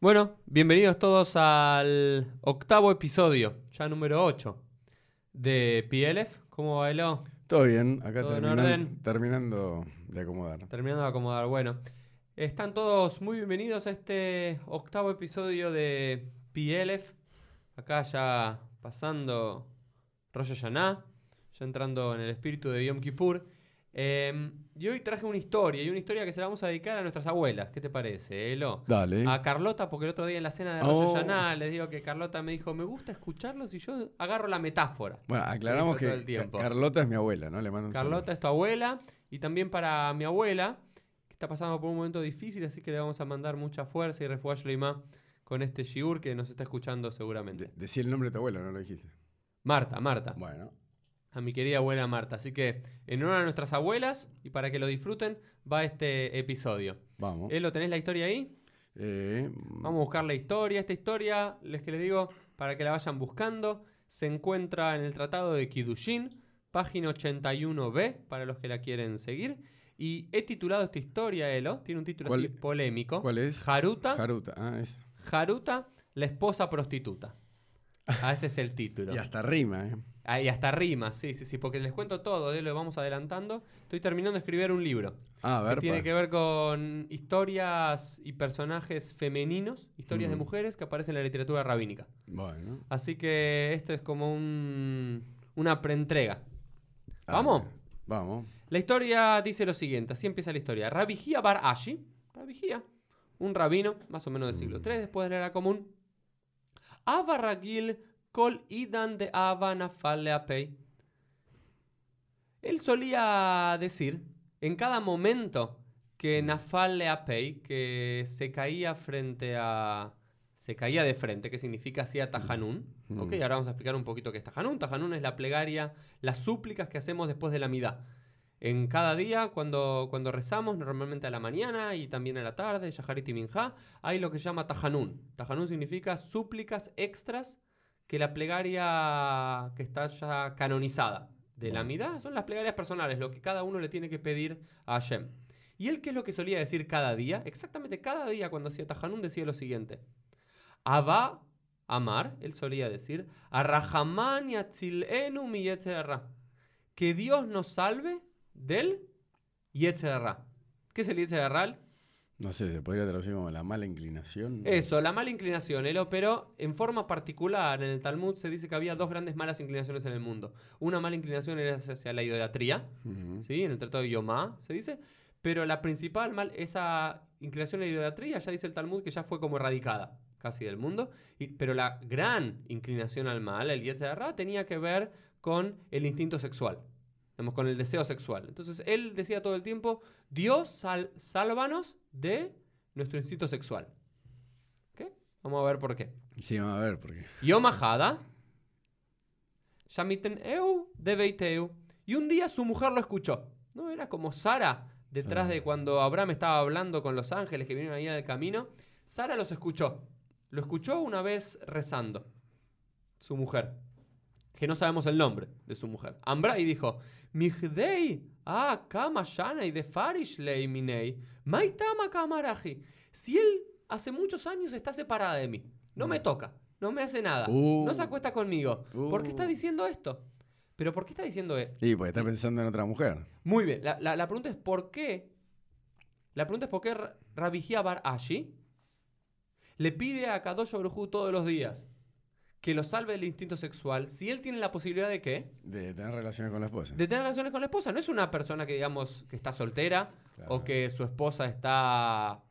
Bueno, bienvenidos todos al octavo episodio, ya número 8 de PLF. ¿Cómo bailó? Todo bien, acá ¿Todo en terminan- orden? terminando de acomodar. Terminando de acomodar. Bueno, están todos muy bienvenidos a este octavo episodio de PLF. Acá ya pasando Rosh Hashanah, ya entrando en el espíritu de Yom Kippur. Eh, y hoy traje una historia, y una historia que se la vamos a dedicar a nuestras abuelas. ¿Qué te parece, Elo? Dale. A Carlota, porque el otro día en la cena de Rosh Oh. Hashanah les digo que Carlota me dijo, me gusta escucharlos y yo agarro la metáfora. Bueno, aclaramos que Carlota es mi abuela, ¿no? Le mando un Carlota es tu abuela y también para mi abuela, que está pasando por un momento difícil, así que le vamos a mandar mucha fuerza y refuash Leimá con este shiur que nos está escuchando seguramente. De- decí el nombre de tu abuela, no lo dijiste. Marta, Marta, Bueno, a mi querida abuela Marta. Así que en honor a nuestras abuelas y para que lo disfruten, va este episodio. vamos. Elo, ¿tenés la historia ahí? Eh, Vamos a buscar la historia. Esta historia, les que les digo, para que la vayan buscando, se encuentra en el Tratado de Kidushin, página 81b, para los que la quieren seguir. Y he titulado esta historia, Elo, tiene un título ¿Cuál- así polémico. ¿Cuál es? Haruta, Haruta. Ah, es. Haruta, la esposa prostituta. Ah, ese es el título. Y hasta rima, ¿eh? Ah, y hasta rima, sí, sí, sí, porque les cuento todo, eh, lo vamos adelantando. Estoy terminando de escribir un libro. Ah, a ver. que tiene pa. que ver con historias y personajes femeninos, historias de mujeres que aparecen en la literatura rabínica. Bueno. Así que esto es como un, una preentrega. Ah, ¿Vamos? Vamos. La historia dice lo siguiente, así empieza la historia. Rabijía Bar Ashi, Rabijía, un rabino, más o menos del siglo Mm. III, después de la era común. Ava Ragil Kol Idan de Ava Nafal Leapei. Él solía decir, en cada momento que Nafal Leapei, que se caía frente a... Se caía de frente, que significa hacía Tajanún. Mm. Ok, ahora vamos a explicar un poquito qué es Tajanún. Tajanún es la plegaria, las súplicas que hacemos después de la midá. En cada día, cuando, cuando rezamos, normalmente a la mañana y también a la tarde, Shaharit y Minjá, hay lo que se llama Tajanún. Tajanún significa súplicas extras que la plegaria que está ya canonizada de la midá son las plegarias personales, lo que cada uno le tiene que pedir a Hashem. ¿Y él qué es lo que solía decir cada día? Exactamente cada día cuando hacía Tajanún decía lo siguiente. Abba Amar, él solía decir, Arrahamán hara". Que Dios nos salve del Yetzer hara. ¿Qué es el Yetzer hara? No sé, se podría traducir como la mala inclinación. Eso, la mala inclinación, Elo, pero en forma particular en el Talmud se dice que había dos grandes malas inclinaciones en el mundo. Una mala inclinación era hacia la idolatría, Ujú. ¿sí? En el Tratado de Yomá se dice, pero la principal mal, esa inclinación a la idolatría ya dice el Talmud que ya fue como erradicada casi del mundo, y- pero la gran inclinación al mal, el Yetzer hara, tenía que ver con el instinto sexual, digamos, con el deseo sexual. Entonces él decía todo el tiempo, Dios sal- sálvanos de nuestro instinto sexual. ¿Ok? Vamos a ver por qué. Sí, vamos a ver, porque. Yom Ahada, Shamiten Eu de Beiteu. Y un día su mujer lo escuchó. ¿No? Era como Sara, detrás Ah. de cuando Abraham estaba hablando con los ángeles que vinieron ahí en el camino. Sara los escuchó. Lo escuchó una vez rezando. Su mujer. Que no sabemos el nombre de su mujer. Ambra y dijo: Mihdei, ah, kama shanei de farish lei minei, maitama kamaraji. Si él hace muchos años está separada de mí, no me toca, no me hace nada, Uh. no se acuesta conmigo, ¿por qué está Uh. diciendo esto? ¿Pero por qué está diciendo esto? Sí, porque está pensando en otra mujer. Muy bien, la, la- la pregunta es ¿por qué? La pregunta es ¿por qué Ra- Rabijía Bar Ashi le pide a Kadosh Baruj Hu todos los días que lo salve del instinto sexual si él tiene la posibilidad de qué? De tener relaciones con la esposa. De tener relaciones con la esposa. No es una persona que digamos que está soltera Claro. o que su esposa está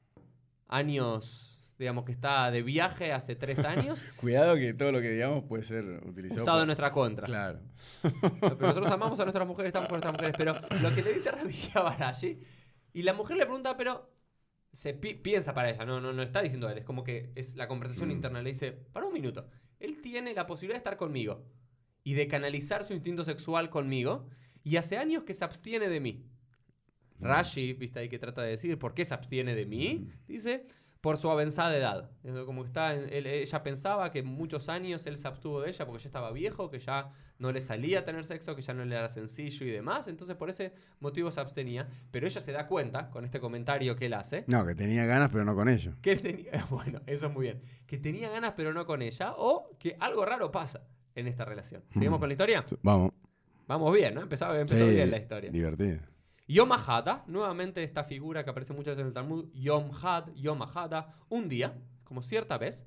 años, digamos que está de viaje hace tres años, Cuidado que todo lo que digamos puede ser utilizado. usado por- en nuestra contra. Claro. Pero nosotros amamos a nuestras mujeres, estamos con nuestras mujeres. Pero lo que le dice Rabia Barashi, y la mujer le pregunta, pero se pi- piensa para ella, no, no, no está diciendo él, es como que es la conversación Mm. interna. Le dice, para un minuto, él tiene la posibilidad de estar conmigo y de canalizar su instinto sexual conmigo, y hace años que se abstiene de mí. Rashi, viste ahí que trata de decir, ¿por qué se abstiene de mí? Mm. Dice, por su avanzada edad. Como está él- ella pensaba que muchos años él se abstuvo de ella porque ya estaba viejo, que ya no le salía a tener sexo, que ya no le era sencillo y demás. Entonces por ese motivo se abstenía. Pero ella se da cuenta con este comentario que él hace. No, que tenía ganas, pero no con ellos. Que tenía, bueno, eso es muy bien. Que tenía ganas pero no con ella. O que algo raro pasa en esta relación. ¿Seguimos Mm. con la historia? Vamos. Vamos bien, ¿no? Empezó, empezó Sí, bien la historia. Divertido. Yom Hada, nuevamente esta figura que aparece muchas veces en el Talmud, Yom Had, Yom Hada, un día, como cierta vez,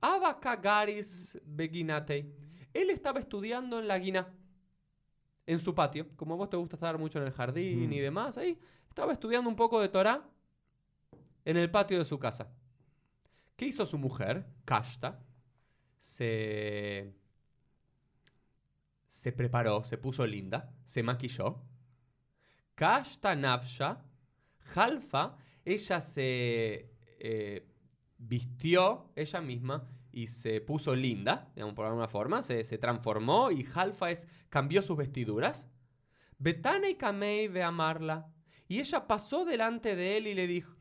Abakagaris Beginatei, él estaba estudiando en la Guina, en su patio, como a vos te gusta estar mucho en el jardín y demás, ahí estaba estudiando un poco de Torah en el patio de su casa. ¿Qué hizo su mujer, Kashta? Se, se preparó, se puso linda, se maquilló. Nafsha, Halfa, ella se eh, vistió ella misma y se puso linda, digamos, por alguna forma, se, transformó y Halfa es, cambió sus vestiduras. Betana y Kamei ve amarla. Y ella pasó delante de él y le dijo,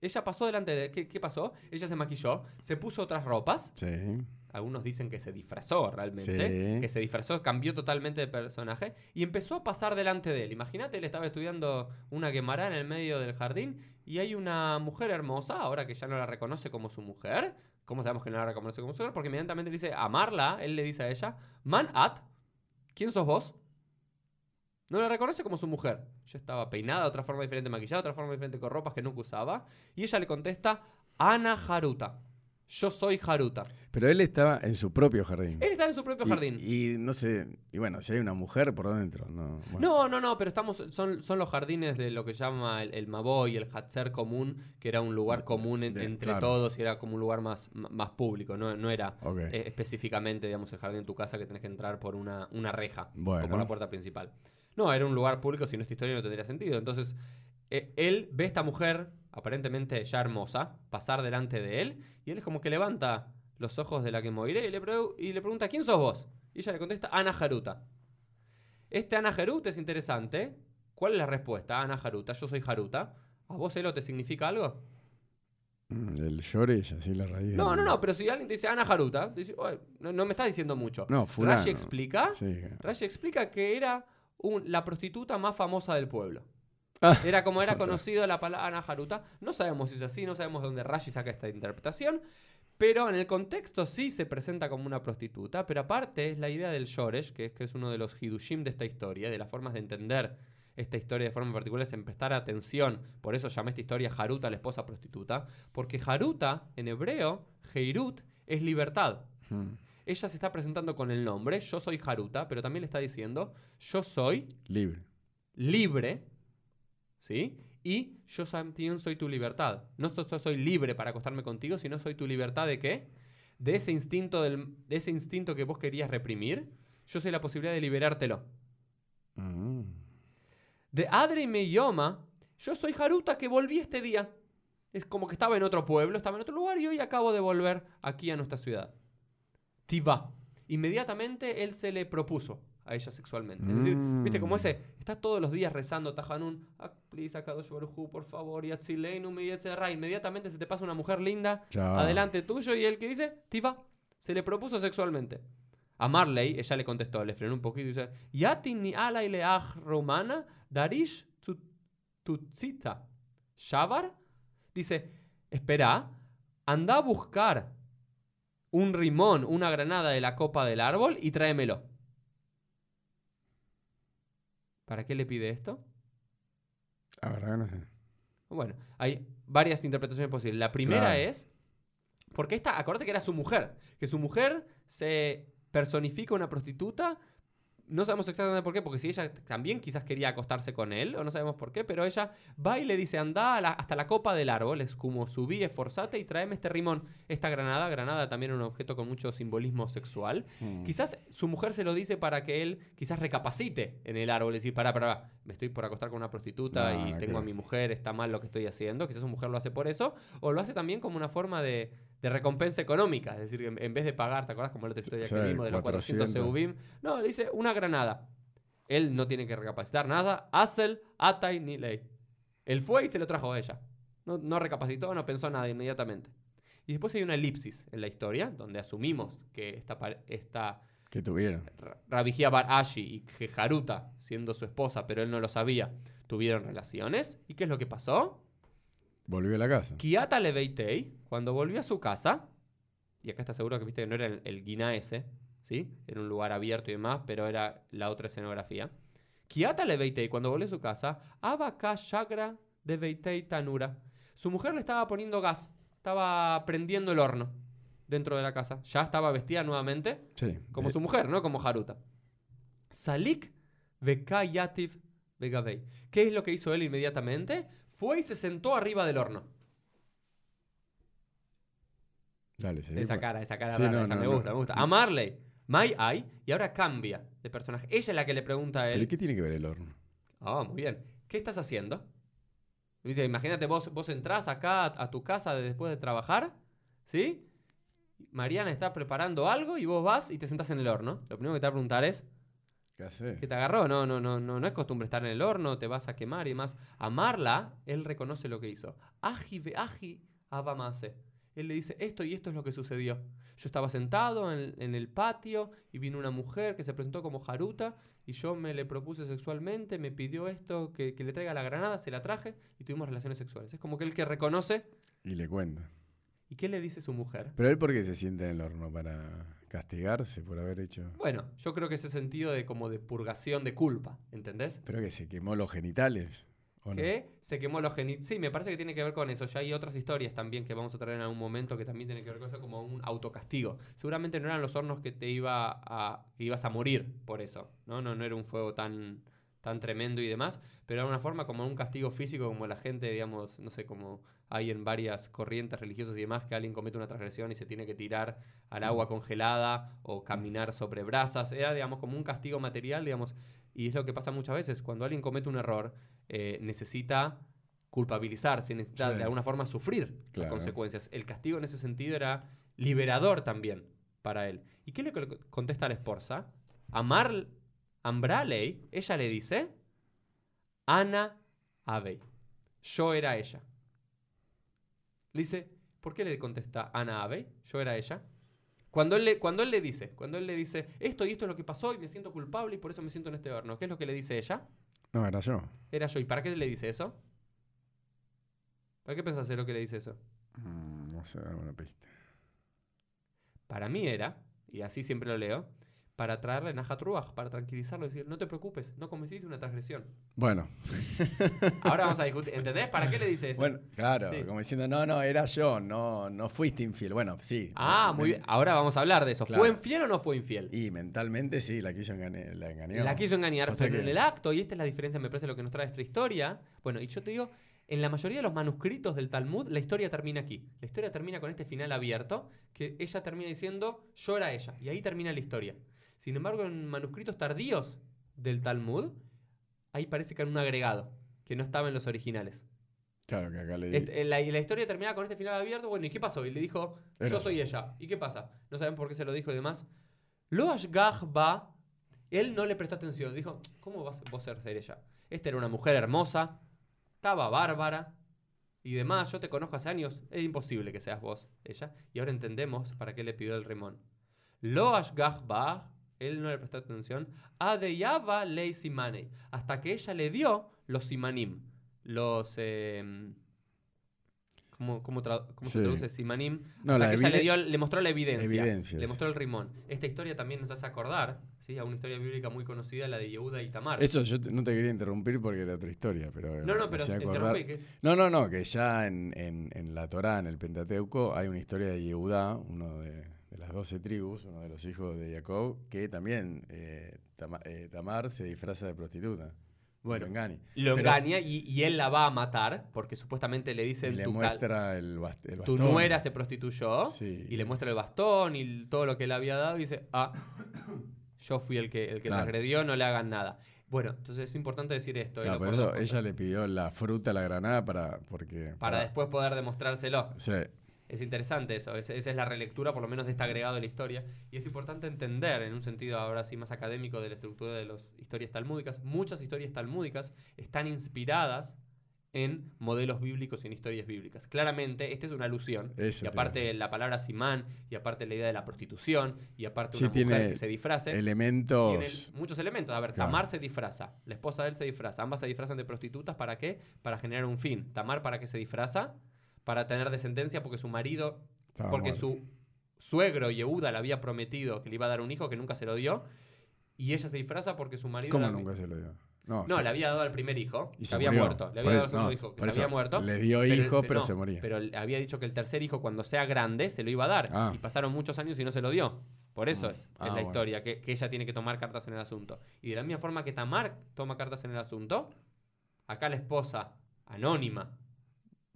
ella pasó delante de él, ¿qué, qué pasó? Ella se maquilló, se puso otras ropas, Sí. Algunos dicen que se disfrazó realmente, Sí. que se disfrazó, cambió totalmente de personaje y empezó a pasar delante de él. Imagínate, él estaba estudiando una quemará en el medio del jardín y hay una mujer hermosa, ahora que ya no la reconoce como su mujer. ¿Cómo sabemos que no la reconoce como su mujer? Porque inmediatamente le dice amarla, él le dice a ella, man at, ¿quién sos vos? No la reconoce como su mujer. Ella estaba peinada de otra forma diferente, maquillada de otra forma diferente, con ropas que nunca usaba. Y ella le contesta, Ana Haruta. Yo soy Haruta. Pero él estaba en su propio jardín. Él está en su propio Y- jardín. Y, no sé, y bueno, si hay una mujer por dentro, no. bueno. No, no, no, pero estamos, son, son los jardines de lo que llama el, el Maboy, el Hatzer común, que era un lugar común en- De- entre claro. todos y era como un lugar más, más público, no, no era eh, específicamente, digamos, el jardín de tu casa que tenés que entrar por una, una reja o por la puerta principal. No, era un lugar público, si no esta historia no tendría sentido. Entonces, eh, él ve a esta mujer, aparentemente ya hermosa, pasar delante de él, y él es como que levanta los ojos de la que moriré y le, y le pregunta, ¿quién sos vos? Y ella le contesta, Ana Haruta. Este Ana Haruta es interesante. ¿Cuál es la respuesta? Ana Haruta, yo soy Haruta. ¿A vos, Elo, te significa algo? Mm, El y así la raíz. No, no, no, pero si alguien te dice Ana Haruta, dice, "Oye, no, no me estás diciendo mucho. No, fulano. Rashi explica, Sí. Rashi explica que era un- la prostituta más famosa del pueblo. Ah, Era como era conocido la palabra Haruta. No sabemos si es así, no sabemos de dónde Rashi saca esta interpretación. Pero en el contexto sí se presenta como una prostituta. Pero aparte es la idea del Shoresh, que es, que es uno de los Hidushim de esta historia, de las formas de entender esta historia de forma particular, es en prestar atención. Por eso llamé esta historia Haruta, la esposa prostituta. Porque Haruta, en hebreo, Heirut, es libertad. Mm. Ella se está presentando con el nombre, yo soy Haruta, pero también le está diciendo, yo soy Libre. libre, ¿sí? Y yo también soy tu libertad. No so- so- soy libre para acostarme contigo, sino soy tu libertad de qué? De ese instinto, del, de ese instinto que vos querías reprimir, yo soy la posibilidad de liberártelo. Mm. De Adre y Meyoma, yo soy Haruta que volví este día. Es como que estaba en otro pueblo, estaba en otro lugar y hoy acabo de volver aquí a nuestra ciudad. Tiva. Inmediatamente él se le propuso a ella sexualmente. Es decir, viste como Mm. ese, está todos los días rezando Tajanun, ah, please, Akadosh Baruj por favor, y Atzileinu, y etcétera. Inmediatamente se te pasa una mujer linda Chao. adelante tuyo y él que dice, Tiva, se le propuso sexualmente. A Marley, ella le contestó, le frenó un poquito y dice, Yatin ni ala leaj romana, darish tu- tutzita. Shavar dice, espera, anda a buscar un rimón, una granada de la copa del árbol y tráemelo. ¿Para qué le pide esto? La verdad que no sé. Bueno, hay varias interpretaciones posibles. La primera Claro. es, porque esta, acuérdate que era su mujer, que su mujer se personifica una prostituta. No sabemos exactamente por qué, porque si ella también quizás quería acostarse con él, o no sabemos por qué, pero ella va y le dice, anda la- hasta la copa del árbol, es como subí, esforzate y tráeme este rimón, esta granada, granada también un objeto con mucho simbolismo sexual. Mm. Quizás su mujer se lo dice para que él quizás recapacite en el árbol y decir, para, para, me estoy por acostar con una prostituta No, y no tengo a mi mujer, está mal lo que estoy haciendo. Quizás su mujer lo hace por eso, o lo hace también como una forma de, de recompensa económica. Es decir, en, en vez de pagar, ¿te acuerdas como la otra historia Sí, que vimos de los 400 400. Seubim? No, le dice una granada. Él no tiene que recapacitar nada. Asel, Atai, ni ley. Él fue y se lo trajo a ella. No, no recapacitó, no pensó nada inmediatamente. Y después hay una elipsis en la historia, donde asumimos que esta, esta ¿Qué tuvieron? Ra- Rabijía Bar Ashi y que Haruta, siendo su esposa, pero él no lo sabía, tuvieron relaciones. ¿Y qué es lo que pasó? Volvió a la casa. Kiata Leveitei, cuando volvió a su casa, y acá está seguro que viste que no era el, el Guiná ese, ¿sí? Era un lugar abierto y demás, pero era la otra escenografía. Kiata Leveitei, cuando volvió a su casa, Abaka Shagra de Veitei Tanura. Su mujer le estaba poniendo gas, estaba prendiendo el horno dentro de la casa. Ya estaba vestida nuevamente, Sí. como Eh, su mujer, ¿no? Como Haruta. Salik Vekayativ Vegavei. ¿Qué es lo que hizo él inmediatamente? Fue y se sentó arriba del horno. Dale, seguí, Esa cara, esa cara Sí, rara, no, esa no, me no. gusta, me gusta. A Marley, Mai Ai, y ahora cambia de personaje. Ella es la que le pregunta a ¿Pero él. qué tiene que ver el horno? Ah, muy bien. ¿Qué estás haciendo? ¿Viste? Imagínate, vos, vos entrás acá a, a tu casa de- después de trabajar, ¿sí? Mariana está preparando algo y vos vas y te sentás en el horno. Lo primero que te va a preguntar es, ¿Qué hace? ¿Qué te agarró? No, no, no, no, no es costumbre estar en el horno, te vas a quemar y demás. Amarla, él reconoce lo que hizo. Aji ve aji abamase. Él le dice, esto y esto es lo que sucedió. Yo estaba sentado en, en el patio y vino una mujer que se presentó como Haruta y yo me le propuse sexualmente, me pidió esto, que, que le traiga la granada, se la traje y tuvimos relaciones sexuales. Es como que él que reconoce. Y le cuenta. ¿Y qué le dice su mujer? ¿Pero él por qué se siente en el horno? ¿Para castigarse por haber hecho...? Bueno, yo creo que ese sentido de como de purgación de culpa, ¿entendés? ¿Pero que se quemó los genitales? ¿O no? que se quemó los genitales. Sí, me parece que tiene que ver con eso. Ya hay otras historias también que vamos a traer en algún momento que también tienen que ver con eso como un autocastigo. Seguramente no eran los hornos que te iba a que ibas a morir por eso, ¿no? No, no era un fuego tan tan tremendo y demás, pero era una forma como un castigo físico como la gente, digamos, no sé, como hay en varias corrientes religiosas y demás que alguien comete una transgresión y se tiene que tirar al agua congelada o caminar sobre brasas. Era, digamos, como un castigo material, digamos, y es lo que pasa muchas veces. Cuando alguien comete un error, eh, necesita culpabilizarse, necesita Sí. de alguna forma sufrir las consecuencias. El castigo en ese sentido era liberador también para él. ¿Y qué le co- contesta a la esposa? Amar Ambraley, ella le dice, Ana Abey. Yo era ella. Le dice, ¿por qué le contesta Ana Abey? Yo era ella. Cuando él, le, cuando él le dice, cuando él le dice, esto y esto es lo que pasó y me siento culpable y por eso me siento en este horno, ¿qué es lo que le dice ella? No, era yo. Era yo. ¿Y para qué le dice eso? ¿Para qué pensás en lo que le dice eso? Mm, no sé, dame una pista. Para mí era, y así siempre lo leo, para traerle Najat Ruach, para tranquilizarlo, decir, no te preocupes, no cometiste una transgresión. Bueno, Ahora vamos a discutir, ¿entendés? ¿Para qué le dice eso? bueno, claro, Sí. como diciendo, no, no, era yo, no, no fuiste infiel. Bueno, sí. ah, me- muy bien. Ahora vamos a hablar de eso. Claro. ¿Fue infiel o no fue infiel? Y mentalmente sí, la quiso engañar. La engañó. La quiso engañar, O sea pero en el acto, y esta es la diferencia, me parece, lo que nos trae esta historia. Bueno, y yo te digo, en la mayoría de los manuscritos del Talmud, la historia termina aquí. La historia termina con este final abierto, que ella termina diciendo, yo era ella, y ahí termina la historia. Sin embargo, en manuscritos tardíos del Talmud, ahí parece que hay un agregado, que no estaba en los originales. Claro, que acá le. Este, la, y la historia termina con este final abierto. Bueno, ¿y qué pasó? Y le dijo, Era yo soy ella. ¿Y qué pasa? No saben por qué se lo dijo y demás. Lo va, él no le prestó atención. Dijo, ¿cómo vas vos a ser ella? Esta era una mujer hermosa, estaba bárbara y demás. Yo te conozco hace años. Es imposible que seas vos, ella. Y ahora entendemos para qué le pidió el rimón. Lo va, él no le prestó atención. Adeyava lei simanei. Hasta que ella le dio los simanim. Los. em, ¿Cómo, cómo, cómo se Sí. traduce simanim? No, Hasta que ella le, dio, le mostró la evidencia. Le mostró el rimón. Esta historia también nos hace acordar ¿sí? a una historia bíblica muy conocida, la de Yehuda y Tamar. Eso yo no te quería interrumpir porque era otra historia, pero. no, no, pero interrumpí. que es- No, no, no, que ya en, en, en la Torá, en el Pentateuco, hay una historia de Yehudá, uno de, de las doce tribus, uno de los hijos de Jacob, que también eh, Tama- eh, Tamar se disfraza de prostituta. Bueno, lo engaña. Lo Pero- engaña y, y él la va a matar porque supuestamente le Y dicen le tu, muestra el, bast- el tu bastón. nuera se prostituyó Sí. y le muestra el bastón y todo lo que le había dado y dice, ah, yo fui el que, el que Claro. transgredió, no le hagan nada. Bueno, entonces es importante decir esto. por eso ella le pidió la fruta, la granada, para. Porque, Para después poder demostrárselo. Sí, Es interesante eso, es- esa es la relectura por lo menos de este agregado de la historia y es importante entender en un sentido ahora sí más académico de la estructura de las historias talmúdicas, muchas historias talmúdicas están inspiradas en modelos bíblicos y en historias bíblicas. Claramente, esta es una alusión. Eso y te aparte la palabra simán, y aparte la idea de la prostitución, y aparte Sí, una mujer que se disfrace. Elementos. Tiene muchos elementos. A ver, Claro. Tamar se disfraza, la esposa de él se disfraza, ambas se disfrazan de prostitutas, ¿para qué? Para generar un fin. Tamar, ¿para qué se disfraza? Para tener descendencia porque su marido, estaba porque su suegro Yehuda le había prometido que le iba a dar un hijo que nunca se lo dio, y ella se disfraza porque su marido... ¿Cómo la- nunca se lo dio? No, No, se- le había dado al primer hijo, y se se había murió. muerto. Le había dado al segundo no, hijo, que se había muerto. Le dio Pero- hijos, pero, no, se moría. Pero le había dicho que el tercer hijo, cuando sea grande, se lo iba a dar. Ah. Y pasaron muchos años y no se lo dio. Por eso Mm. es, es Ah, la bueno. historia, que, que ella tiene que tomar cartas en el asunto. Y de la misma forma que Tamar toma cartas en el asunto, acá la esposa anónima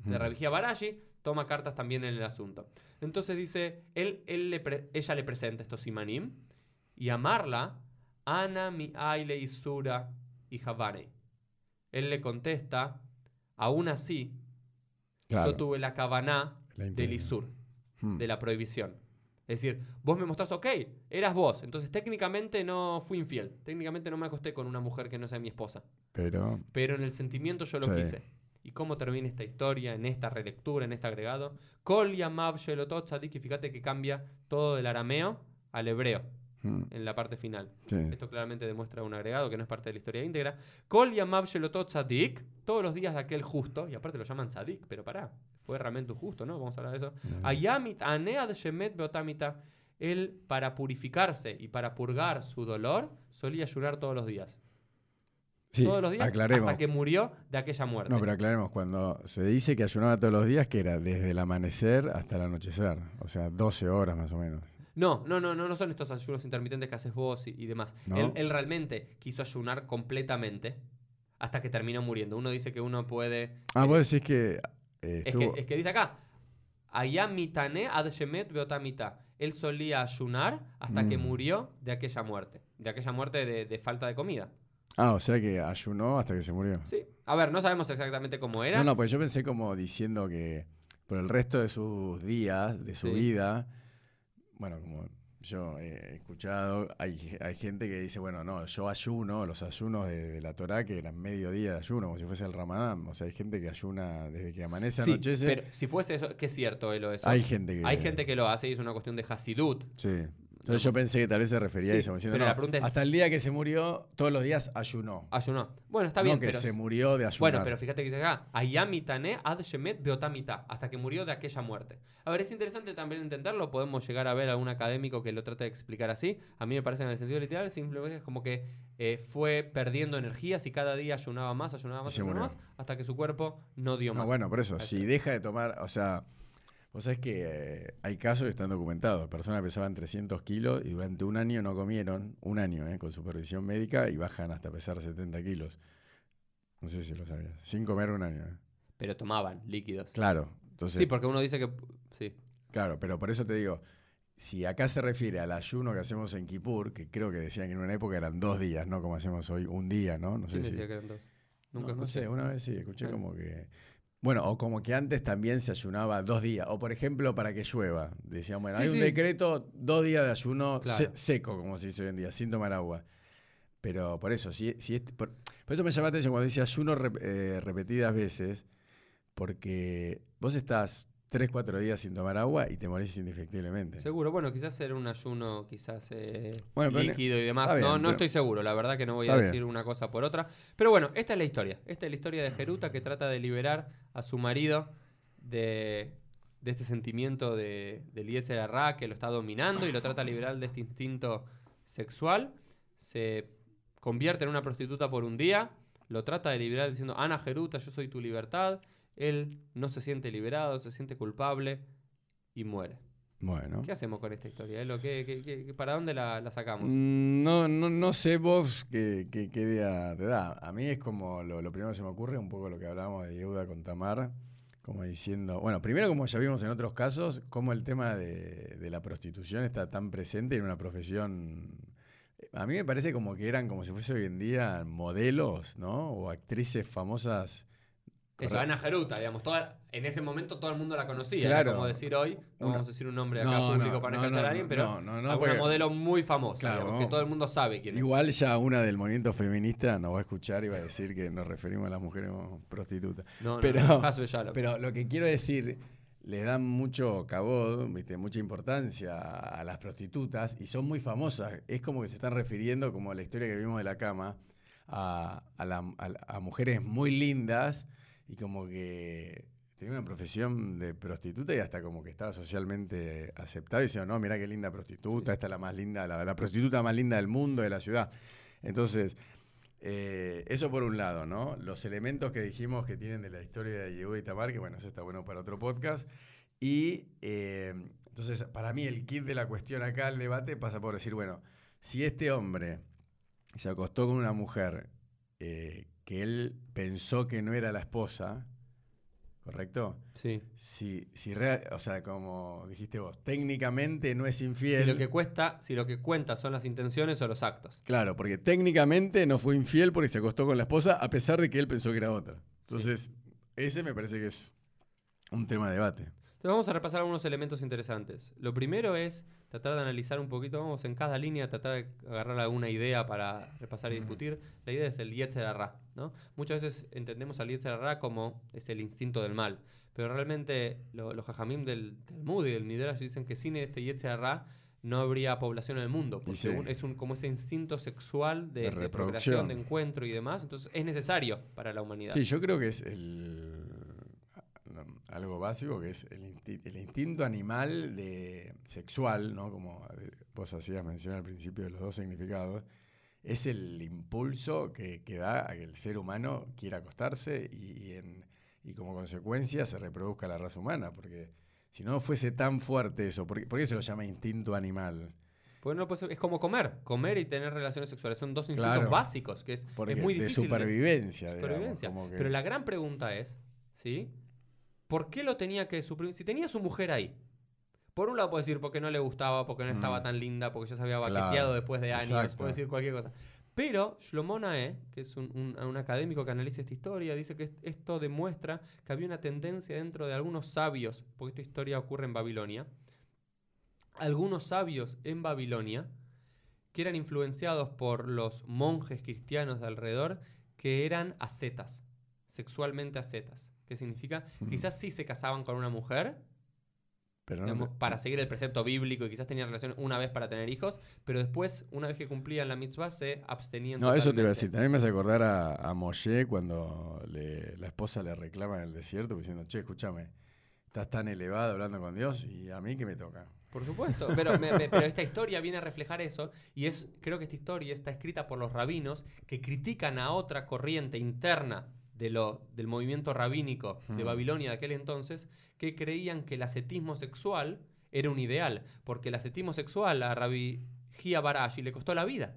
de. Rabijía Barashi toma cartas también en el asunto. Entonces dice, él, él le pre- ella le presenta estos simanim y amarla, Ana mi aile isura y javane. Él le contesta, aún así, Claro, yo tuve la kavaná la del isur, Mm. de la prohibición. Es decir, vos me mostrás, ok, eras vos, entonces técnicamente no fui infiel, técnicamente no me acosté con una mujer que no sea mi esposa, Pero, pero en el sentimiento yo lo Sí. quise. ¿Y cómo termina esta historia, en esta relectura, en este agregado? Kol yamav shelotot tzadik, y fíjate que cambia todo del arameo al hebreo mm, en la parte final. sí. Esto claramente demuestra un agregado que no es parte de la historia íntegra. Kol yamav shelotot tzadik, todos los días de aquel justo, y aparte lo llaman tzadik, pero pará, fue realmente un justo, ¿no? Vamos a hablar de eso. Ayamit anead shemet beotamita, él para purificarse y para purgar su dolor, solía ayunar todos los días. Sí, todos los días aclaremos. hasta que murió de aquella muerte. No, pero aclaremos, cuando se dice que ayunaba todos los días, que era desde el amanecer hasta el anochecer, o sea, 12 horas más o menos. No, no, no, no, no son estos ayunos intermitentes que haces vos y, y demás. ¿No? Él, él realmente quiso ayunar completamente hasta que terminó muriendo. Uno dice que uno puede. Ah, eh, vos decís que eh, es, que es que dice acá. Ayamitane ad shemet beotamita. Él solía ayunar hasta que Mm. murió de aquella muerte. De aquella muerte de, de falta de comida. Ah, o sea que ayunó hasta que se murió. Sí. A ver, no sabemos exactamente cómo era. No, no, pues yo pensé como diciendo que por el resto de sus días, de su Sí. vida, bueno, como yo he escuchado, hay, hay gente que dice, bueno, no, yo ayuno, los ayunos de, de la Torá que eran medio-día de ayuno, como si fuese el Ramadán. O sea, hay gente que ayuna desde que amanece, Sí, anochece. pero si fuese eso, que es cierto, Elo, eso. hay gente que... Hay gente que lo hace y es una cuestión de Hasidut. Sí. Entonces yo pensé que tal vez se refería Sí, a eso, diciendo, pero no, la pregunta es- hasta el día que se murió, todos los días ayunó. Ayunó. Bueno, está no bien, que pero. se murió de ayunar. Bueno, pero fíjate que dice acá, Ayamitane ad shemet beotamita, hasta que murió de aquella muerte. A ver, es interesante también entenderlo, podemos llegar a ver a un académico que lo trate de explicar así. A mí me parece en el sentido literal, simplemente es como que eh, fue perdiendo energías y cada día ayunaba más, ayunaba más, ayunaba más, hasta que su cuerpo no dio No, más. bueno, por eso, si deja de tomar, o sea, vos sabés que eh, hay casos que están documentados, personas que pesaban 300 kilos y durante un año no comieron, un año, eh, con supervisión médica, y bajan hasta pesar 70 kilos. No sé si lo sabías, sin comer un año. eh. Pero tomaban líquidos. Claro, entonces, Sí, porque uno dice que... Sí, claro, pero por eso te digo, si acá se refiere al ayuno que hacemos en Kippur, que creo que decían que en una época eran dos días, ¿no? Como hacemos hoy, un día, ¿no? No sé ¿quién si... decía que eran dos? Nunca no, no sé, una vez sí, escuché Ah. como que... Bueno, o como que antes también se ayunaba dos días. O por ejemplo, para que llueva. Decían, bueno, Sí, hay un decreto, dos días de ayuno Claro. se- seco, como se dice hoy en día, sin tomar agua. Pero por eso, si, si este- por, por eso me llama la atención cuando dice ayuno rep- eh, repetidas veces, porque vos estás tres, cuatro días sin tomar agua y te morís indefectiblemente. Seguro, bueno, quizás era un ayuno quizás eh, Bueno, líquido y demás. bien, no, no estoy seguro, la verdad que no voy a decir una cosa por otra. Pero bueno, esta es la historia. Esta es la historia de Jeruta que trata de liberar a su marido de, de este sentimiento de, del Yetzer Ra que lo está dominando y lo trata de liberar de este instinto sexual. Se convierte en una prostituta por un día, lo trata de liberar diciendo, Ana Jeruta, yo soy tu libertad. Él no se siente liberado, se siente culpable y muere. Bueno. ¿Qué hacemos con esta historia? Elo? ¿Qué, qué- qué- para dónde la, la sacamos? Mm, No, no, no sé vos qué, idea te da. A mí es como lo, lo primero que se me ocurre, un poco lo que hablábamos de Yehuda con Tamar, como diciendo, bueno, primero como ya vimos en otros casos, cómo el tema de, de la prostitución está tan presente en una profesión... A mí me parece como que eran como si fuese hoy en día modelos, ¿no? O actrices famosas Eso, Ana Jeruta, digamos. Toda, en ese momento todo el mundo la conocía. Claro. Era como decir hoy, no Una- vamos a decir un nombre acá No, público no, para no a alguien, pero porque- modelo muy famosa, Claro, digamos, que todo el mundo sabe quién es. Igual ya una del movimiento feminista nos va a escuchar y va a decir que nos referimos a las mujeres prostitutas. No, pero- lo que quiero decir, le dan mucho cabod, ¿viste? mucha importancia a las prostitutas y son muy famosas. Es como que se están refiriendo, como la historia que vimos de la cama, a, a la- a- a mujeres muy lindas y como que tenía una profesión de prostituta y hasta como que estaba socialmente aceptada. Y decían, no, mira qué linda prostituta, esta es la más linda, la, la prostituta más linda del mundo, de la ciudad. Entonces, eh, eso por un lado, ¿no? Los elementos que dijimos que tienen de la historia de Yehuda y Tamar, que bueno, eso está bueno para otro podcast. Y eh, entonces, para mí, el kit de la cuestión acá, el debate, pasa por decir, bueno, si este hombre se acostó con una mujer eh, que él pensó que no era la esposa, ¿correcto? Sí. Si, si rea- o sea, como dijiste vos, técnicamente no es infiel. Si lo que cuesta, si lo que cuenta son las intenciones o los actos. Claro, porque técnicamente no fue infiel porque se acostó con la esposa a pesar de que él pensó que era otra. Entonces, ese me parece que es un tema de debate. Entonces vamos a repasar algunos elementos interesantes. Lo primero es tratar de analizar un poquito, vamos en cada línea, tratar de agarrar alguna idea para repasar y discutir. La idea es el Yetzer Hará, ¿no? Muchas veces entendemos al Yetzer Hará como es el instinto del mal, pero realmente lo- los jajamim del Talmud y del Midrash dicen que sin este Yetzer Hará no habría población en el mundo, porque sí. es un, como ese instinto sexual de, De reproducción. de encuentro y demás, entonces es necesario para la humanidad. Sí, yo creo que es el algo básico que es el, insti- el instinto animal de sexual, ¿no? Como eh, vos hacías mención al principio de los dos significados, es el impulso que, que da a que el ser humano quiera acostarse y, y en- y como consecuencia se reproduzca la raza humana, porque si no fuese tan fuerte eso, ¿por qué, por qué se lo llama instinto animal? Pues no, pues es como comer, comer y tener relaciones sexuales. Son dos instintos Claro. básicos, que es, es muy de difícil. de- supervivencia, digamos, supervivencia. como que- Pero la gran pregunta es, ¿sí? ¿Por qué lo tenía que suprimir? Si tenía su mujer ahí, por un lado puede decir porque no le gustaba, porque no estaba Mm. tan linda, porque ya se había Claro, baqueteado después de años, exacto. puede decir cualquier cosa. Pero Shlomo Nae, que es un, un- un académico que analiza esta historia, dice que est- esto demuestra que había una tendencia dentro de algunos sabios, porque esta historia ocurre en Babilonia, algunos sabios en Babilonia que eran influenciados por los monjes cristianos de alrededor que eran ascetas, sexualmente ascetas. ¿Qué significa? Mm. Quizás sí se casaban con una mujer pero no digamos, te- para seguir el precepto bíblico y quizás tenían relación una vez para tener hijos, pero después, una vez que cumplían la mitzvah, se abstenían No, eso te iba a totalmente. decir. También me hace acordar a, a Moshe cuando le- la esposa le reclama en el desierto diciendo, che, escúchame, estás tan elevado hablando con Dios y a mí que me toca. Por supuesto, pero, me- me- pero esta historia viene a reflejar eso y es creo que esta historia está escrita por los rabinos que critican a otra corriente interna de lo, del movimiento rabínico de. Babilonia de aquel entonces que creían que el ascetismo sexual era un ideal, porque el ascetismo sexual a Rabbi Gia Barashi le costó la vida,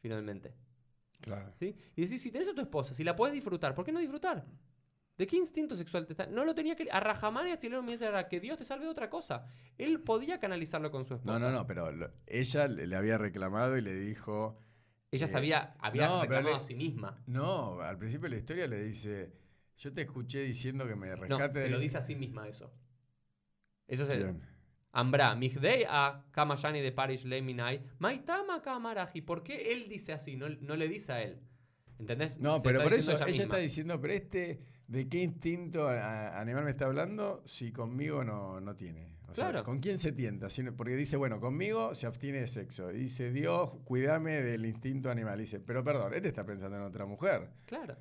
finalmente. Claro. ¿sí? Y decís, si tenés a tu esposa, si la podés disfrutar, ¿por qué no disfrutar? ¿De qué instinto sexual te está? No lo tenía que... A Rajamán y a me era que Dios te salve de otra cosa. Él podía canalizarlo con su esposa. No, no, no, pero lo- ella le, le había reclamado y le dijo, Ella Eh, sabía, había no, reclamado le- a sí misma. no, al principio de la historia le dice, yo te escuché diciendo que me No, rescate. se lo del-". dice a sí misma eso. Eso es el... Ambra, Mihdei a Kamayani de Parish Leminai, Maitama Kamaraji. ¿Por qué él dice así? No, no le dice a él. ¿Entendés? No, Se pero por eso ella, misma. está diciendo, pero este, ¿de qué instinto animal me está hablando si conmigo no, no tiene? O sea, Claro. ¿con quién se tienta? Porque dice, bueno, conmigo se abstiene de sexo. Dice, Dios, cuídame del instinto animal. Dice, pero perdón, este está pensando en otra mujer. Claro.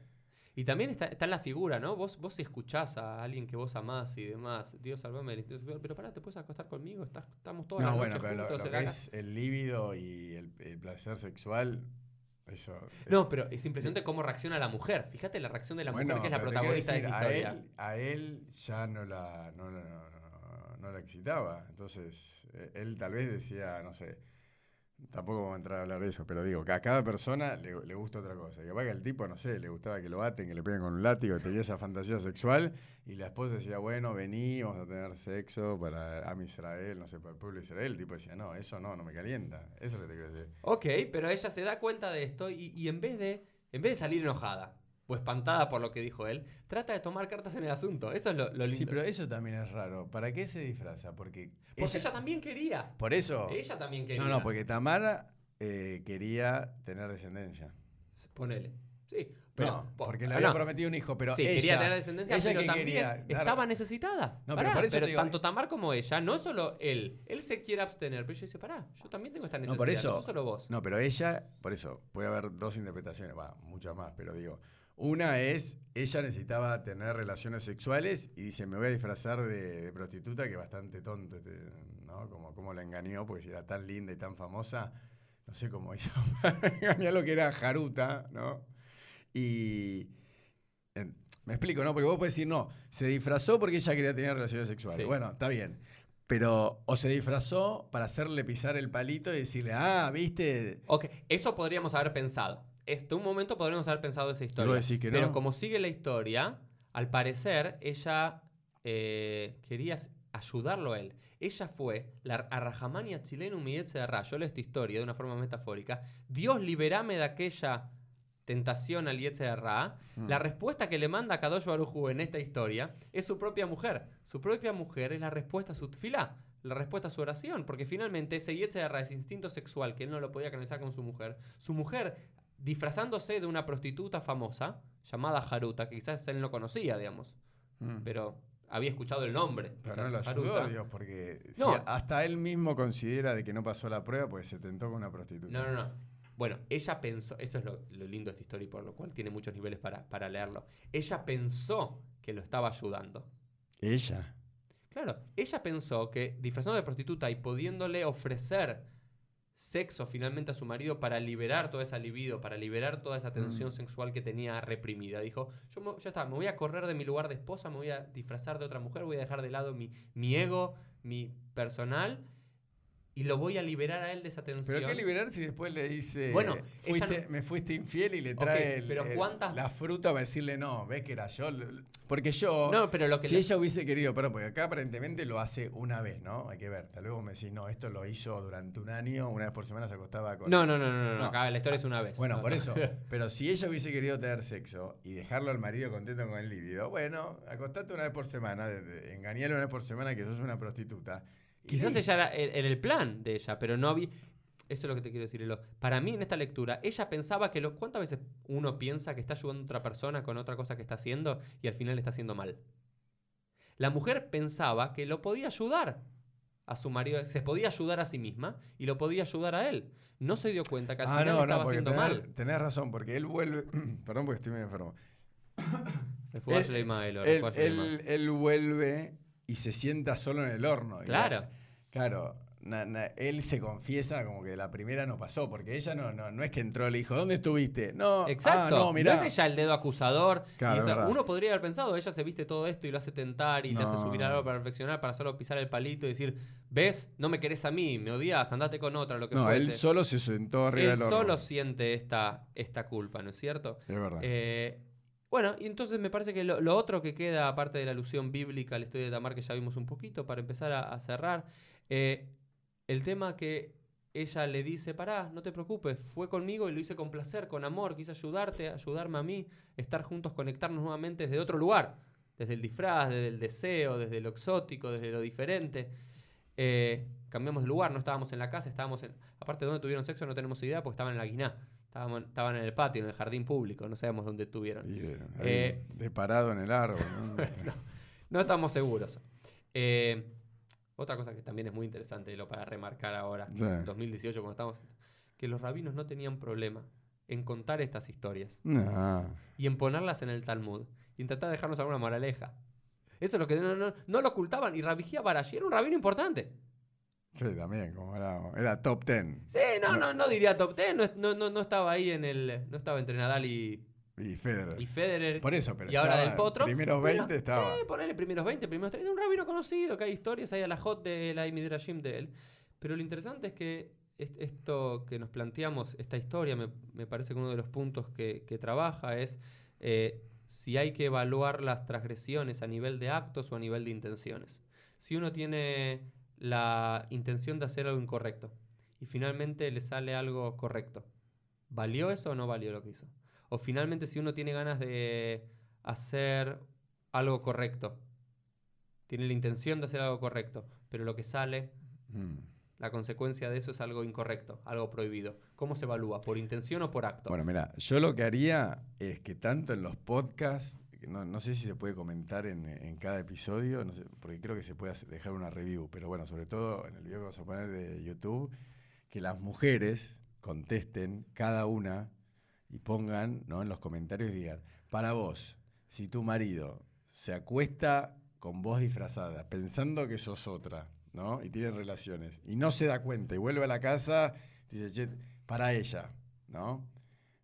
Y también está, está en la figura, ¿no? Vos, vos escuchás a alguien que vos amás y demás, Dios salvame del instinto pero pará, ¿te puedes acostar conmigo? Estás, estamos toda la No, bueno, pero lo, juntos lo en que es el líbido y el, el placer sexual, eso... No, pero es impresionante cómo reacciona la mujer. Fíjate la reacción de la mujer, que es la protagonista de esta a historia. él, a él ya no la, no, no, no, no- no la excitaba. Entonces, eh, él tal vez decía, no sé, tampoco vamos a entrar a hablar de eso, pero digo, que a cada persona le, le gusta otra cosa. Y capaz que al tipo, no sé, le gustaba que lo baten, que le peguen con un látigo, tenía esa fantasía sexual, y la esposa decía, bueno, vení, vamos a tener sexo para Am Israel, no sé, para el pueblo de Israel. El tipo decía, no, eso no, no me calienta. Eso es lo que te quiero decir. Ok, pero ella se da cuenta de esto y, y en vez de en vez de salir enojada, o espantada por lo que dijo él, trata de tomar cartas en el asunto. Eso es lo, lo lindo. Sí, pero eso también es raro. ¿Para qué se disfraza? Porque, Porque ella, también quería. Por eso. Ella también quería. No, no, porque Tamara eh, quería tener descendencia. Ponele. Sí. Pero, no, po- porque le había no. prometido un hijo, pero sí, ella, quería tener descendencia, ella pero que también quería dar- estaba necesitada. No, pero Pará, por eso te digo- tanto Tamar como ella, no solo él. Él se quiere abstener, pero ella dice, pará, yo también tengo esta No, necesidad, por eso. no solo vos. No, pero ella, por eso, puede haber dos interpretaciones, va, muchas más, pero digo, una es, ella necesitaba tener relaciones sexuales y dice, me voy a disfrazar de, de prostituta, que bastante tonto, este, ¿no? Como, como la engañó, porque si era tan linda y tan famosa, no sé cómo hizo para engañar lo que era Jaruta, ¿no? Y... en- me explico, ¿no? Porque vos podés decir, no, se disfrazó porque ella quería tener relaciones sexuales. Sí. Bueno, está bien. Pero, o se disfrazó para hacerle pisar el palito y decirle, ah, viste, Ok, eso podríamos haber pensado. Este, un momento podríamos haber pensado esa historia. decís que pero no? como sigue la historia, al parecer ella eh, quería ayudarlo a él. Ella fue la Arrajamania chilenum y de Ra. Yo leo esta historia de una forma metafórica. Dios liberame de aquella tentación al de Ra. Mm. La respuesta que le manda a Kadosh Baruj Hu en esta historia es su propia mujer. Su propia mujer es la respuesta a su tfilá, la respuesta a su oración, porque finalmente ese de Ra, ese instinto sexual que él no lo podía canalizar con su mujer, su mujer disfrazándose de una prostituta famosa llamada Haruta, que quizás él no conocía, digamos, Mm. pero había escuchado el nombre. Pero no lo Haruta. ayudó Dios, porque si No. hasta él mismo considera de que no pasó la prueba, pues se tentó con una prostituta. No, no, no. Bueno, ella pensó, esto es lo, lo lindo de esta historia y por lo cual tiene muchos niveles para, para leerlo. Ella pensó que lo estaba ayudando. Ella. Claro, ella pensó que disfrazando de prostituta y pudiéndole ofrecer sexo finalmente a su marido para liberar toda esa libido, para liberar toda esa tensión Mm. sexual que tenía reprimida. Dijo, yo me- ya está, me voy a correr de mi lugar de esposa, me voy a disfrazar de otra mujer, voy a dejar de lado mi, mi ego, mi personal y lo voy a liberar a él de esa tensión. Pero qué liberar si después le dice, Bueno, fuiste- no- me fuiste infiel y le trae el- pero el- ¿cuántas- la fruta para decirle, no, ves que era yo. Porque yo, No, pero lo que si le- ella hubiese querido, perdón, porque acá aparentemente lo hace una vez, ¿no? Hay que ver. Tal vez vos me decís, no, esto lo hizo durante un año, una vez por semana se acostaba con... No, no, no, no, no, No. acá la historia es una vez. Bueno, No, por eso. Pero si ella hubiese querido tener sexo y dejarlo al marido contento con el líbido, bueno, acostate una vez por semana, engañale una vez por semana que sos una prostituta. Quizás sí. ella era el, era el plan de ella, pero no había. Eso es lo que te quiero decir, Elo. Para mí, en esta lectura, ella pensaba que lo. ¿Cuántas veces uno piensa que está ayudando a otra persona con otra cosa que está haciendo y al final está haciendo mal? La mujer pensaba que lo podía ayudar a su marido, se podía ayudar a sí misma y lo podía ayudar a él. No se dio cuenta que al Ah, final no, estaba no, haciendo tenés, mal. tenés razón, porque él vuelve. Perdón, porque estoy medio enfermo. Él- él- él vuelve y se sienta solo en el horno. Claro. la- claro. na- na- él se confiesa como que la primera no pasó, porque ella no, no, no es que entró y le dijo, ¿dónde estuviste? No, Exacto. ah, no, no, mirá. es ella el dedo acusador. y o sea, uno podría haber pensado, ella se viste todo esto y lo hace tentar y le hace No. subir algo para reflexionar, para hacerlo pisar el palito y decir, ves, no me querés a mí, me odias, andate con otra, lo que no, fuese. él solo se sentó arriba Él del horno. solo siente esta, esta culpa, ¿no es cierto? Es verdad. Eh, bueno, y entonces me parece que lo, otro que queda, aparte de la alusión bíblica al estudio de Tamar, que ya vimos un poquito, para empezar a, cerrar, eh, el tema que ella le dice, pará, no te preocupes, fue conmigo y lo hice con placer, con amor, quise ayudarte, ayudarme a mí, estar juntos, conectarnos nuevamente desde otro lugar, desde el disfraz, desde el deseo, desde lo exótico, desde lo diferente. Eh, cambiamos de lugar, no estábamos en la casa, estábamos en... Aparte de dónde tuvieron sexo no tenemos idea, porque estaban en la guiná. Estaban, estaban en el patio, en el jardín público, no sabemos dónde estuvieron. Eh, eh, de parado en el árbol. ¿no? No estamos seguros. Eh, otra cosa que también es muy interesante, lo para remarcar ahora, en 2018, cuando estamos, que los rabinos no tenían problema en contar estas historias y en ponerlas en el Talmud y en tratar de dejarnos alguna moraleja. Eso es lo que no, no, no lo ocultaban. Y Rabijía Barashi era un rabino importante. Sí, también, como era, era top ten. Sí, no, no, no diría top 10, no, no, no, estaba ahí en el. No estaba entre Nadal y, Y Federer. y Federer. Por eso, pero y ahora del Potro. Primeros Pero, 20 estaba. Sí, ponele primeros 20, primeros 30. Un rabino conocido, que hay historias, hay a la hot de la Midrashim de él. Pero lo interesante es que est- esto que nos planteamos, esta historia, me, me parece que uno de los puntos que, que trabaja es eh, si hay que evaluar las transgresiones a nivel de actos o a nivel de intenciones. Si uno tiene la intención de hacer algo incorrecto y finalmente le sale algo correcto, ¿valió eso o no valió lo que hizo? o finalmente si uno tiene ganas de hacer algo correcto. Tiene la intención de hacer algo correcto, pero lo que sale, Mm. la consecuencia de eso es algo incorrecto, algo prohibido. ¿Cómo se evalúa? ¿Por intención o por acto? Bueno, mira, yo lo que haría es que tanto en los podcasts, no, no sé si se puede comentar en, en cada episodio, porque creo que se puede dejar una review, pero bueno, sobre todo en el video que vamos a poner de YouTube, que las mujeres contesten cada una y pongan ¿no? en los comentarios y digan, para vos, si tu marido se acuesta con vos disfrazada, pensando que sos otra, ¿no? Y tienen relaciones, y no se da cuenta, y vuelve a la casa, dice, "Che, para ella, ¿no?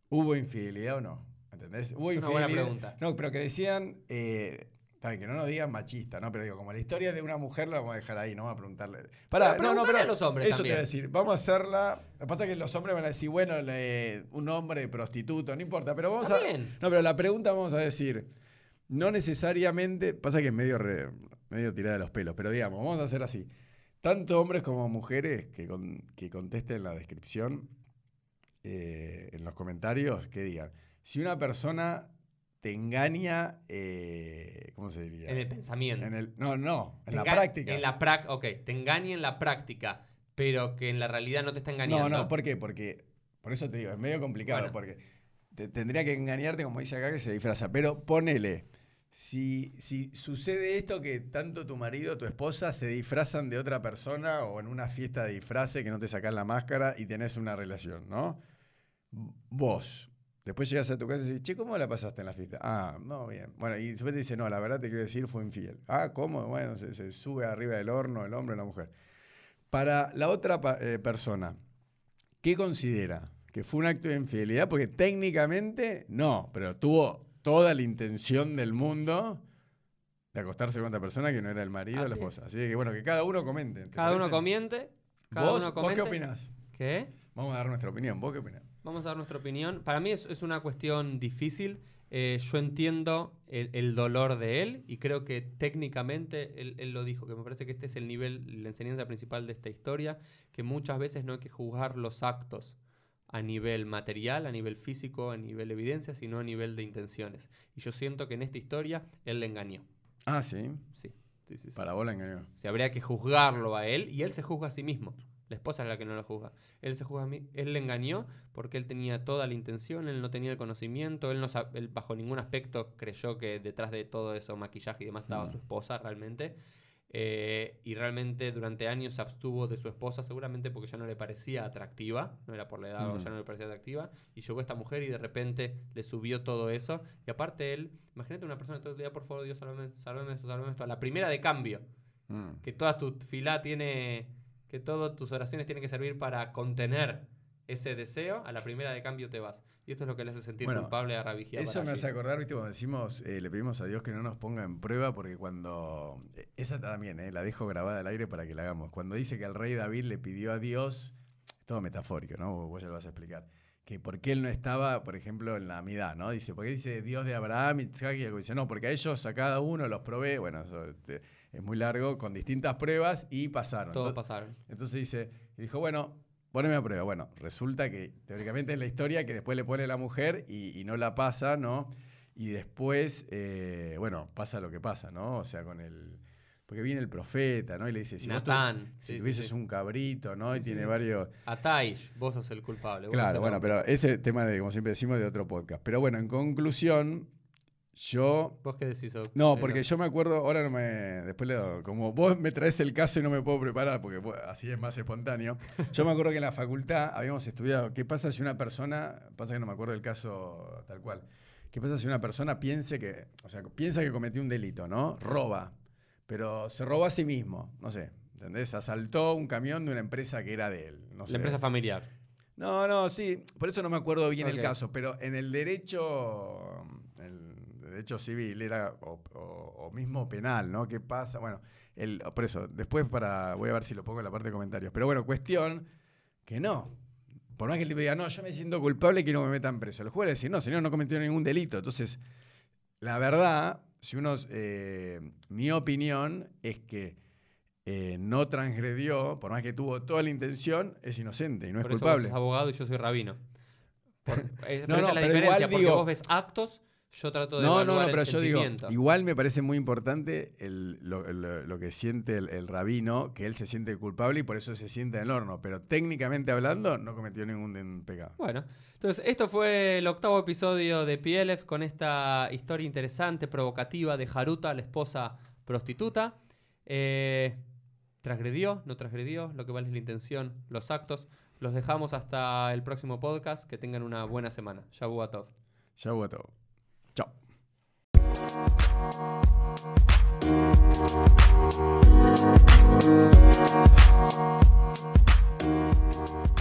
¿Hubo infidelidad o no? ¿Entendés? Hubo Es una buena pregunta. No, pero que decían, eh, que no nos digan machista, ¿no? Pero digo, como la historia de una mujer la vamos a dejar ahí, no vamos a preguntarle. Pará, Pero no, no, pero a los hombres eso también. te voy a decir. Vamos a hacerla. Lo que pasa es que los hombres van a decir, bueno, le- un hombre prostituto, no importa, pero vamos a. No, pero la pregunta vamos a decir, no necesariamente, pasa que es medio, re- medio tirada de los pelos, pero digamos, vamos a hacer así. Tanto hombres como mujeres que, con- que contesten la descripción eh, en los comentarios, que digan, si una persona te engaña, eh, ¿cómo se diría? En el pensamiento. En el- no, no, en Te la práctica. En la prac ok, te engaña en la práctica, pero que en la realidad no te está no, engañando. no, ¿por qué? Porque, por eso te digo, es medio complicado, Bueno. porque te- tendría que engañarte, como dice acá, que se disfraza. Pero ponele, si, si sucede esto que tanto tu marido, tu esposa se disfrazan de otra persona o en una fiesta de disfraces que no te sacan la máscara y tenés una relación, ¿no? Vos. Después llegas a tu casa y dices, che, ¿cómo la pasaste en la fiesta? Ah, no, bien. Bueno, y después te dice, no, la verdad te quiero decir, fue infiel. Ah, ¿cómo? Bueno, se, se sube arriba del horno el hombre o la mujer. Para la otra eh, persona, ¿qué considera? ¿Que fue un acto de infidelidad? Porque técnicamente no, pero tuvo toda la intención del mundo de acostarse con otra persona que no era el marido o la esposa. Así que bueno, que cada uno comente. ¿te Cada uno parece? comiente. Cada ¿Vos, uno vos comente. qué opinás? ¿Qué? Vamos a dar nuestra opinión. ¿Vos qué opinás? Vamos a dar nuestra opinión. Para mí es, es una cuestión difícil. Eh, yo entiendo el, el dolor de él y creo que técnicamente él, él lo dijo, que me parece que este es el nivel, la enseñanza principal de esta historia, que muchas veces no hay que juzgar los actos a nivel material, a nivel físico, a nivel evidencia, sino a nivel de intenciones. Y yo siento que en esta historia él le engañó. Ah, sí. Sí, sí, sí. sí, Para sí. vos la engañó. Se habría que juzgarlo a él y él se juzga a sí mismo. La esposa es la que no lo juzga. Él se juzga a mí. Él le engañó porque él tenía toda la intención, él no tenía el conocimiento, él, no él bajo ningún aspecto creyó que detrás de todo eso, maquillaje y demás, estaba su esposa realmente. Eh, y realmente durante años se abstuvo de su esposa, seguramente porque ya no le parecía atractiva, no era por la edad, Mm. ya no le parecía atractiva. Y llegó esta mujer y de repente le subió todo eso. Y aparte él, imagínate una persona que todo el día, por favor, Dios, sálvame, sálvame esto, sálvame esto. A la primera de cambio, Mm. que toda tu fila tiene, que todas tus oraciones tienen que servir para contener ese deseo, a la primera de cambio te vas. Y esto es lo que le hace sentir Bueno, culpable a Rabijía. Eso me hace acordar, viste, cuando decimos, eh, le pedimos a Dios que no nos ponga en prueba, porque cuando. eh, Esa también, eh, la dejo grabada al aire para que la hagamos. Cuando dice que el rey David le pidió a Dios, todo metafórico, ¿no? Vos ya lo vas a explicar. Que por qué él no estaba, por ejemplo, en la amidad, ¿no? Dice, porque dice Dios de Abraham, Isaac y Jacob. Dice, no, porque a ellos, a cada uno los probé, bueno, eso este, es muy largo, con distintas pruebas y pasaron. Todos Entonces- pasaron. entonces dice, y dijo, bueno, poneme a prueba. Bueno, resulta que teóricamente es la historia que después le pone la mujer y, y no la pasa, ¿no? Y después, eh, bueno, pasa lo que pasa, ¿no? O sea, con el... Porque viene el profeta, ¿no? Y le dice, si vos tu- Natán. si sí, sí, tuvieses sí. un cabrito, ¿no? Y Sí, tiene varios... Ataish, vos sos el culpable. vos Claro, bueno, pero ese tema de, como siempre decimos, de otro podcast. Pero bueno, en conclusión, yo ¿Vos qué decís? No, Eh, porque yo me acuerdo, ahora no me. Después le doy- Como vos me traes el caso y no me puedo preparar, porque vos- así es más espontáneo. Yo me acuerdo que en la facultad habíamos estudiado qué pasa si una persona. Pasa que no me acuerdo el caso tal cual. ¿Qué pasa si una persona piense que. O sea, piensa que cometió un delito, ¿no? Roba. Pero se robó a sí mismo. No sé. ¿Entendés? Asaltó un camión de una empresa que era de él. No sé. La empresa familiar. No, no, sí, por eso no me acuerdo bien el caso, pero en el derecho, el derecho civil era, o, o- o mismo penal, ¿no? ¿Qué pasa? Bueno, el, por eso, después para, voy a ver si lo pongo en la parte de comentarios, pero bueno, cuestión que no. Por más que el tipo diga, no, yo me siento culpable y quiero que me metan preso. El juez le dice, no, señor, no cometió ningún delito. Entonces, la verdad, si uno, eh, mi opinión es que eh, no transgredió, por más que tuvo toda la intención, es inocente y no es eso vos culpable. sos abogado y yo soy rabino. Por- eh, No, pero esa no, es la pero diferencia, igual porque digo- vos ves actos, yo trato de No, no, no, pero yo digo, igual me parece muy importante el- lo, lo- lo que siente el, el rabino, que él se siente culpable y por eso se siente en el horno, pero técnicamente hablando no cometió ningún pecado. Bueno, entonces esto fue el octavo episodio de PLF con esta historia interesante, provocativa de Haruta, la esposa prostituta. Eh, transgredió, no transgredió, lo que vale es la intención, los actos. Los dejamos hasta el próximo podcast. Que tengan una buena semana. Shabuatov. Ya hubo todo. Thank you.